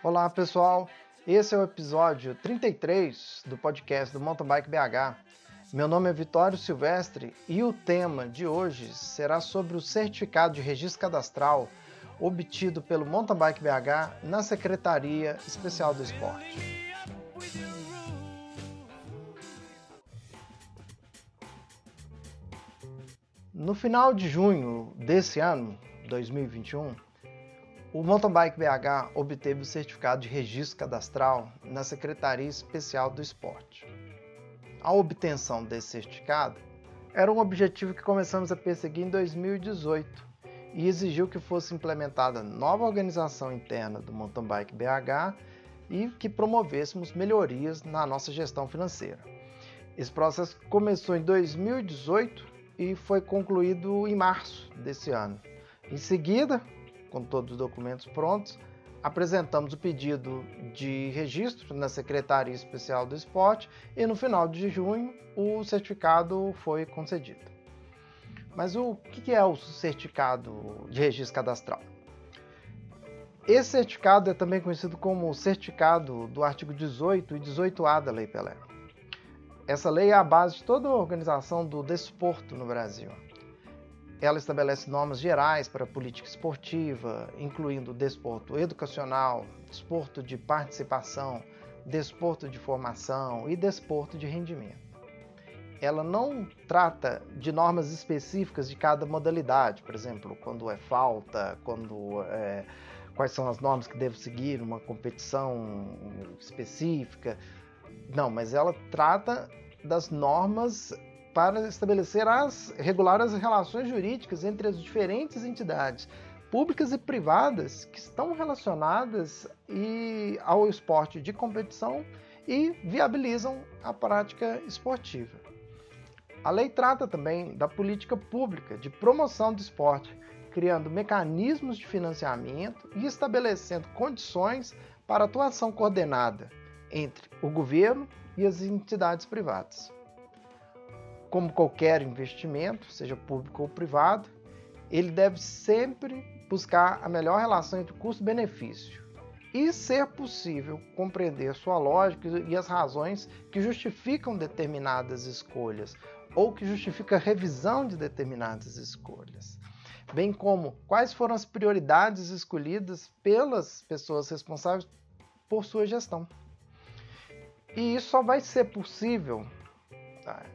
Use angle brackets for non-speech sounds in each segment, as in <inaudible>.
Olá pessoal, esse é o episódio 33 do podcast do Mountain Bike BH. Meu nome é Vitório Silvestre e o tema de hoje será sobre o certificado de registro cadastral obtido pelo Mountain Bike BH na Secretaria Especial do Esporte. No final de junho desse ano, 2021, o Mountain Bike BH obteve o certificado de registro cadastral na Secretaria Especial do Esporte. A obtenção desse certificado era um objetivo que começamos a perseguir em 2018 e exigiu que fosse implementada nova organização interna do Mountain Bike BH e que promovêssemos melhorias na nossa gestão financeira. Esse processo começou em 2018 e foi concluído em março desse ano. Em seguida, com todos os documentos prontos, apresentamos o pedido de registro na Secretaria Especial do Esporte e no final de junho o certificado foi concedido. Mas o que é o certificado de registro cadastral? Esse certificado é também conhecido como certificado do artigo 18 e 18A da Lei Pelé. Essa lei é a base de toda a organização do desporto no Brasil. Ela estabelece normas gerais para a política esportiva, incluindo desporto educacional, desporto de participação, desporto de formação e desporto de rendimento. Ela não trata de normas específicas de cada modalidade, por exemplo, quando é falta, quando é, quais são as normas que deve seguir uma competição específica. Não, mas ela trata das normas para estabelecer as regular as relações jurídicas entre as diferentes entidades públicas e privadas que estão relacionadas e ao esporte de competição e viabilizam a prática esportiva. A lei trata também da política pública de promoção do esporte, criando mecanismos de financiamento e estabelecendo condições para atuação coordenada entre o governo e as entidades privadas como qualquer investimento, seja público ou privado, ele deve sempre buscar a melhor relação entre custo-benefício e, ser possível, compreender sua lógica e as razões que justificam determinadas escolhas ou que justificam a revisão de determinadas escolhas, bem como quais foram as prioridades escolhidas pelas pessoas responsáveis por sua gestão. E isso só vai ser possível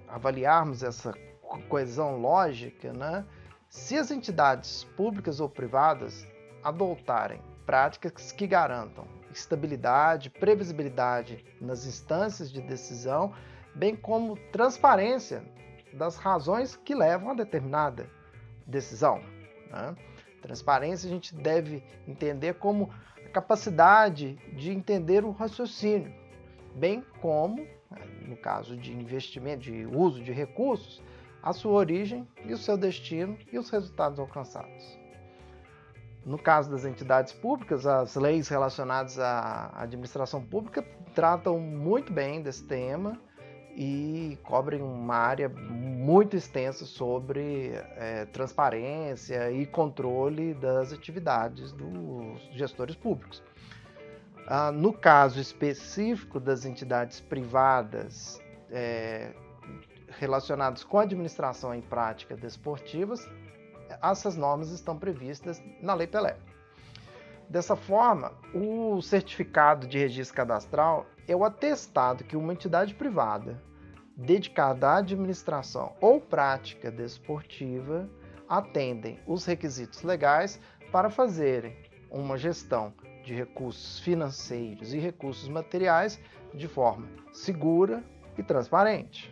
avaliarmos essa coesão lógica, né, se as entidades públicas ou privadas adotarem práticas que garantam estabilidade, previsibilidade nas instâncias de decisão, bem como transparência das razões que levam a determinada decisão. Né? Transparência a gente deve entender como a capacidade de entender o raciocínio, bem como no caso de investimento, de uso de recursos, a sua origem e o seu destino e os resultados alcançados. No caso das entidades públicas, as leis relacionadas à administração pública tratam muito bem desse tema e cobrem uma área muito extensa sobre é, transparência e controle das atividades dos gestores públicos. Ah, no caso específico das entidades privadas é, relacionadas com a administração em prática desportivas, essas normas estão previstas na Lei Pelé. Dessa forma, o certificado de registro cadastral é o atestado que uma entidade privada dedicada à administração ou prática desportiva atendem os requisitos legais para fazerem uma gestão de recursos financeiros e recursos materiais de forma segura e transparente.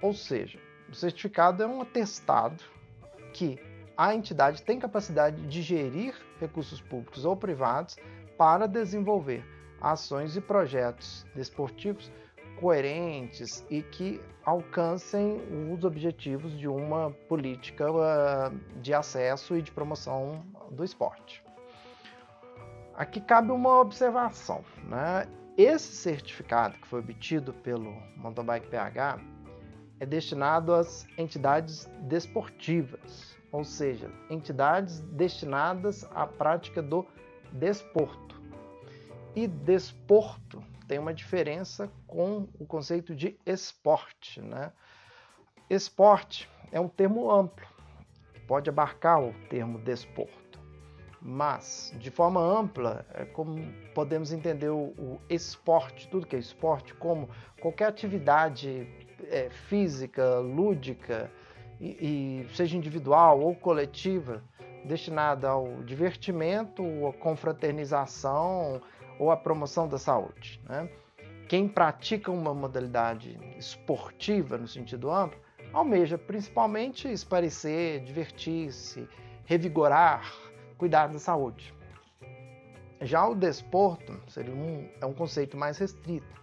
Ou seja, o certificado é um atestado que a entidade tem capacidade de gerir recursos públicos ou privados para desenvolver ações e projetos desportivos coerentes e que alcancem os objetivos de uma política ah, de acesso e de promoção do esporte. Aqui cabe uma observação. Né? Esse certificado que foi obtido pelo Mountain Bike PH é destinado às entidades desportivas, ou seja, entidades destinadas à prática do desporto. e desporto tem uma diferença com o conceito de esporte. Né? Esporte é um termo amplo, pode abarcar o termo desporto, mas de forma ampla, é como podemos entender o, o esporte, tudo que é esporte, como qualquer atividade é, física, lúdica, e, e seja individual ou coletiva, destinada ao divertimento, à confraternização ou à promoção da saúde. Né? Quem pratica uma modalidade esportiva no sentido amplo almeja principalmente esparecer, divertir-se, revigorar, cuidar da saúde. Já o desporto seria um, é um conceito mais restrito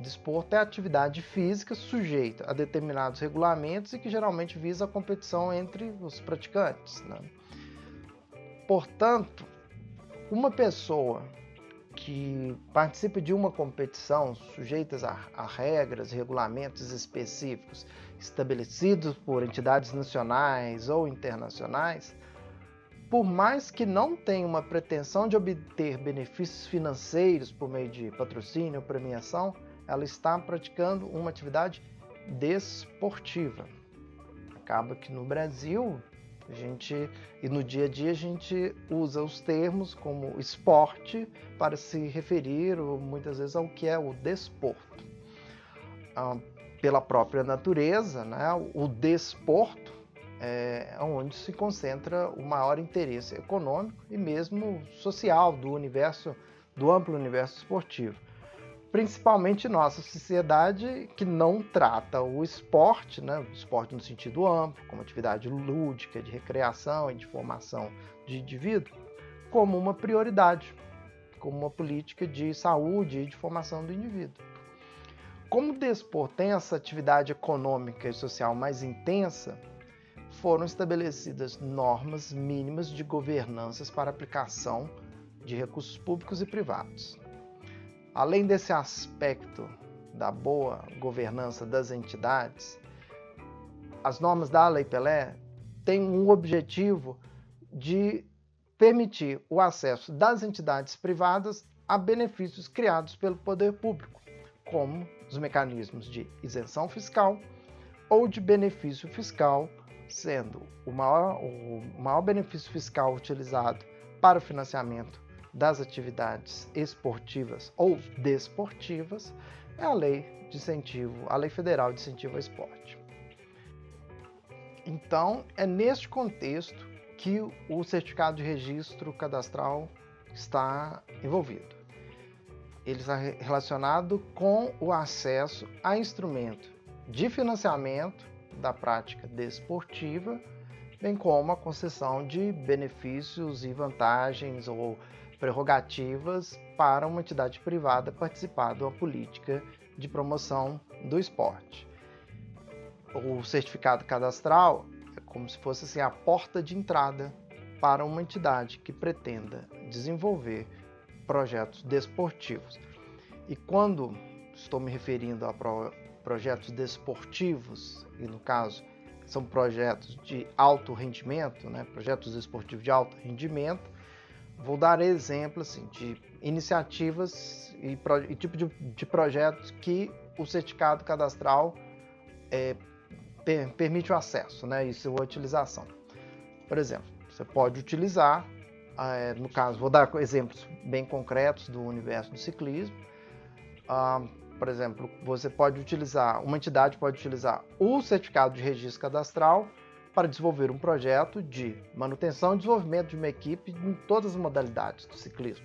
Desporto é atividade física sujeita a determinados regulamentos e que geralmente visa a competição entre os praticantes. Né? Portanto, uma pessoa que participa de uma competição sujeitas a, a regras, regulamentos específicos estabelecidos por entidades nacionais ou internacionais, por mais que não tenha uma pretensão de obter benefícios financeiros por meio de patrocínio ou premiação, ela está praticando uma atividade desportiva. Acaba que no Brasil a gente e no dia a dia a gente usa os termos como esporte para se referir muitas vezes ao que é o desporto. Ah, pela própria natureza, né, o desporto é onde se concentra o maior interesse econômico e mesmo social do universo, do amplo universo esportivo principalmente nossa sociedade que não trata o esporte, né, o esporte no sentido amplo, como atividade lúdica, de recreação e de formação de indivíduo, como uma prioridade, como uma política de saúde e de formação do indivíduo. Como o desporto tem essa atividade econômica e social mais intensa, foram estabelecidas normas mínimas de governanças para aplicação de recursos públicos e privados. Além desse aspecto da boa governança das entidades, as normas da Lei Pelé têm um objetivo de permitir o acesso das entidades privadas a benefícios criados pelo poder público, como os mecanismos de isenção fiscal ou de benefício fiscal, sendo o maior, o maior benefício fiscal utilizado para o financiamento das atividades esportivas ou desportivas é a lei de incentivo, a lei federal de incentivo ao esporte. Então, é neste contexto que o certificado de registro cadastral está envolvido. Ele está relacionado com o acesso a instrumento de financiamento da prática desportiva, bem como a concessão de benefícios e vantagens ou prerrogativas para uma entidade privada participar de uma política de promoção do esporte. O certificado cadastral é como se fosse assim, a porta de entrada para uma entidade que pretenda desenvolver projetos desportivos. E quando estou me referindo pro, projetos desportivos, e no caso são projetos de alto rendimento, né, projetos desportivos de alto rendimento, vou dar exemplos assim, de iniciativas e, e tipo de, de, projetos que o certificado cadastral é, per, permite o acesso né, e sua utilização. Por exemplo, você pode utilizar, é, no caso, vou dar exemplos bem concretos do universo do ciclismo. Ah, por exemplo, você pode utilizar, uma entidade pode utilizar o certificado de registro cadastral para desenvolver um projeto de manutenção e desenvolvimento de uma equipe em todas as modalidades do ciclismo.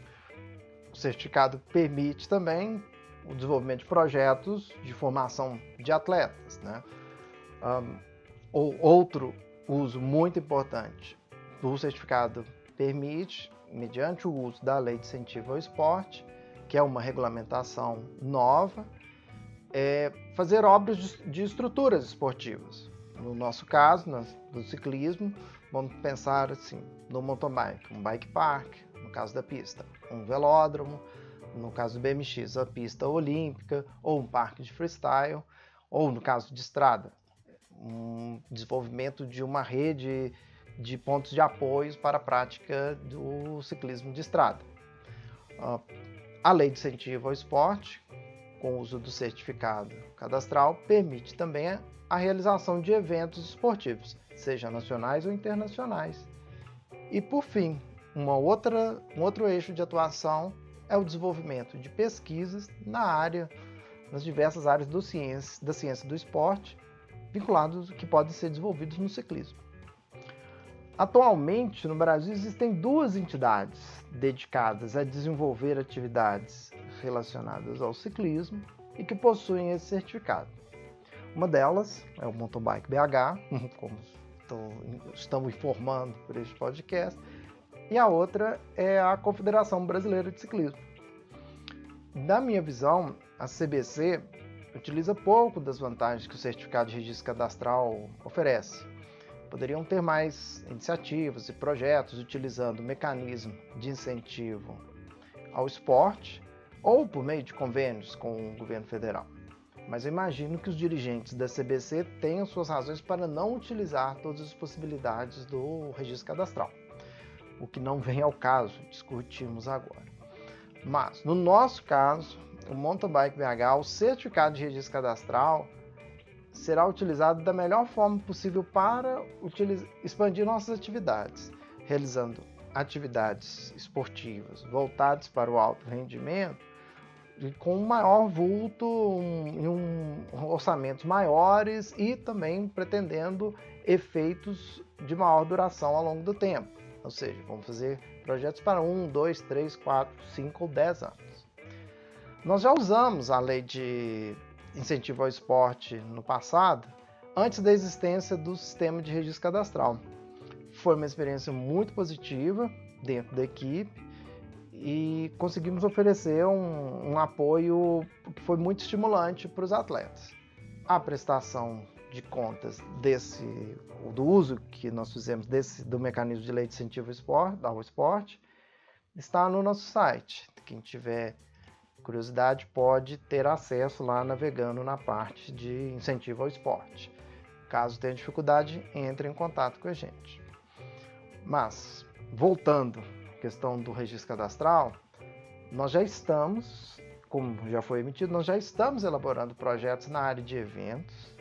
O certificado permite também o desenvolvimento de projetos de formação de atletas. Né? Um, ou outro uso muito importante do certificado permite, mediante o uso da Lei de Incentivo ao Esporte, que é uma regulamentação nova, é fazer obras de, estruturas esportivas, no nosso caso, no ciclismo, vamos pensar assim, no mountain bike, um bike park, no caso da pista, um velódromo, no caso do BMX, a pista olímpica, ou um parque de freestyle, ou no caso de estrada, um desenvolvimento de uma rede de pontos de apoio para a prática do ciclismo de estrada. A lei de incentivo ao esporte, com o uso do certificado cadastral, permite também a realização de eventos esportivos, seja nacionais ou internacionais. E por fim, uma outra, um outro eixo de atuação é o desenvolvimento de pesquisas na área, nas diversas áreas ciência, da ciência do esporte, vinculados que podem ser desenvolvidos no ciclismo. Atualmente, no Brasil, existem duas entidades dedicadas a desenvolver atividades relacionadas ao ciclismo e que possuem esse certificado. Uma delas é o Mountain Bike BH, <laughs> como estamos informando por este podcast, e a outra é a Confederação Brasileira de Ciclismo. Na minha visão, a CBC utiliza pouco das vantagens que o certificado de registro cadastral oferece. Poderiam ter mais iniciativas e projetos utilizando o mecanismo de incentivo ao esporte ou por meio de convênios com o governo federal. Mas eu imagino que os dirigentes da CBC tenham suas razões para não utilizar todas as possibilidades do registro cadastral, o que não vem ao caso discutirmos agora. Mas, no nosso caso, o Mountain Bike BH, o certificado de registro cadastral, será utilizado da melhor forma possível para expandir nossas atividades, realizando atividades esportivas voltadas para o alto rendimento com um maior vulto e um, um, orçamentos maiores e também pretendendo efeitos de maior duração ao longo do tempo. Ou seja, vamos fazer projetos para 1, 2, 3, 4, 5 ou 10 anos. Nós já usamos a lei de incentivo ao esporte no passado, antes da existência do sistema de registro cadastral. Foi uma experiência muito positiva dentro da equipe e conseguimos oferecer um, um apoio que foi muito estimulante para os atletas. A prestação de contas desse do uso que nós fizemos desse do mecanismo de lei de incentivo ao esporte, ao esporte está no nosso site. Quem tiver curiosidade pode ter acesso lá navegando na parte de incentivo ao esporte. Caso tenha dificuldade, entre em contato com a gente. Mas voltando questão do registro cadastral, nós já estamos, como já foi emitido, nós já estamos elaborando projetos na área de eventos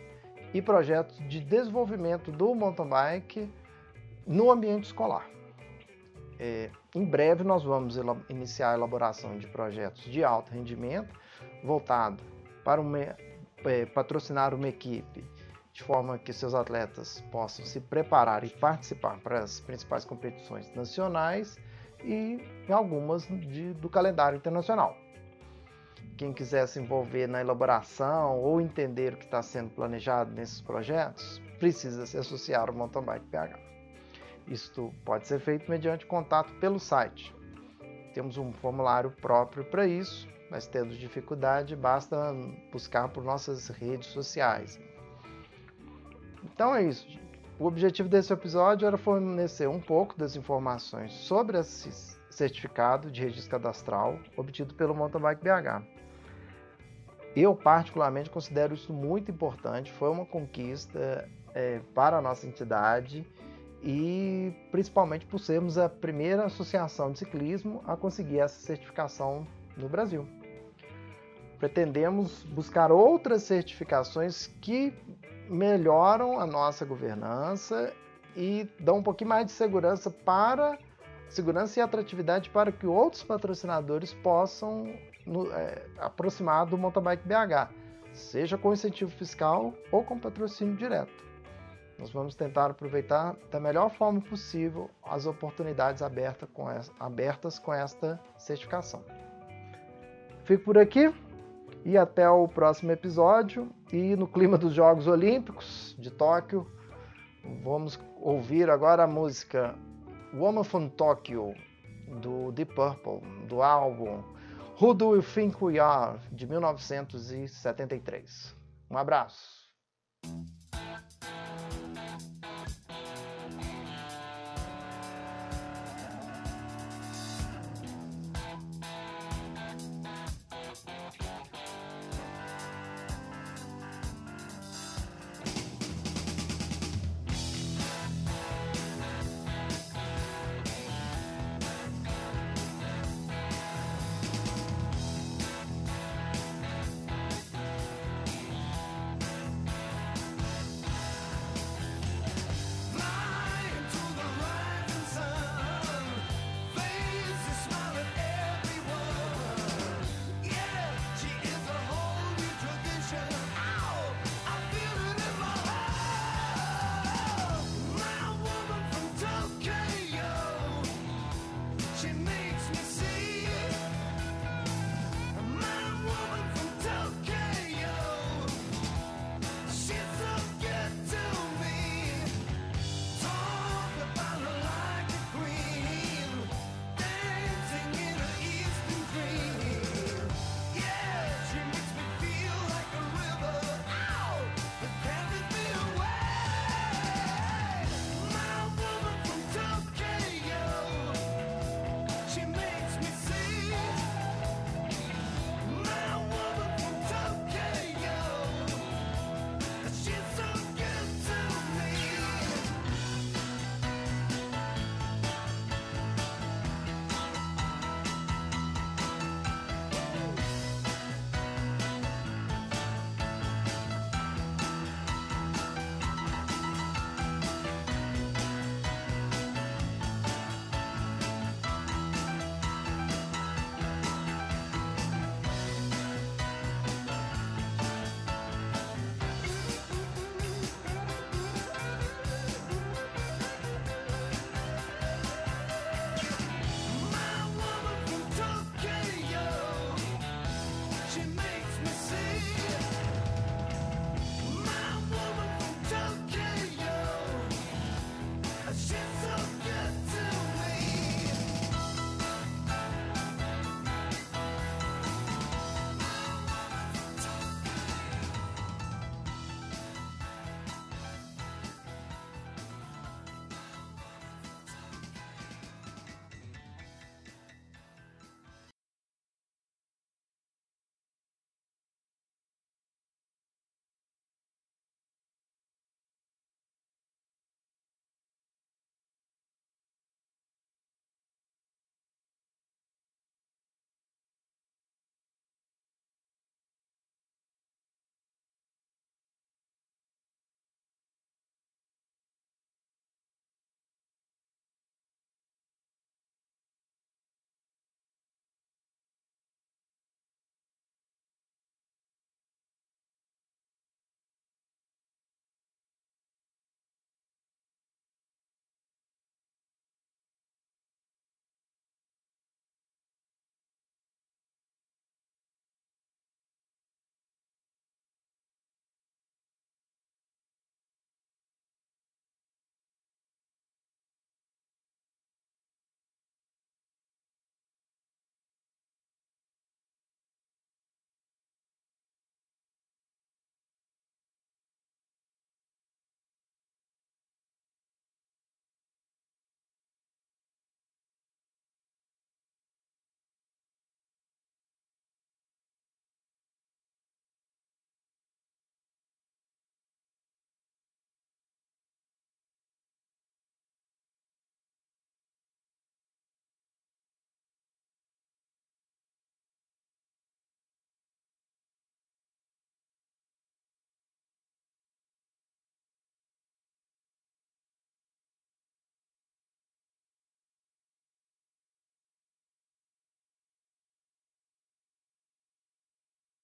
e projetos de desenvolvimento do mountain bike no ambiente escolar. É, em breve nós vamos iniciar a elaboração de projetos de alto rendimento voltado para uma, é, patrocinar uma equipe de forma que seus atletas possam se preparar e participar para as principais competições nacionais e algumas de, do calendário internacional. Quem quiser se envolver na elaboração ou entender o que está sendo planejado nesses projetos, precisa se associar ao Mountain Bike PH. Isto pode ser feito mediante contato pelo site. Temos um formulário próprio para isso, mas tendo dificuldade, basta buscar por nossas redes sociais. Então é isso. O objetivo desse episódio era fornecer um pouco das informações sobre esse certificado de registro cadastral obtido pelo Mountain Bike BH. Eu, particularmente, considero isso muito importante, foi uma conquista é, para a nossa entidade e principalmente por sermos a primeira associação de ciclismo a conseguir essa certificação no Brasil. Pretendemos buscar outras certificações que melhoram a nossa governança e dão um pouquinho mais de segurança para segurança e atratividade para que outros patrocinadores possam no, é, aproximar do mountain bike BH, seja com incentivo fiscal ou com patrocínio direto. Nós vamos tentar aproveitar da melhor forma possível as oportunidades abertas com, essa, abertas com esta certificação. Fico por aqui e até o próximo episódio. E no clima dos Jogos Olímpicos de Tóquio, vamos ouvir agora a música Woman from Tokyo, do Deep Purple, do álbum Who Do You Think We Are, de 1973. Um abraço!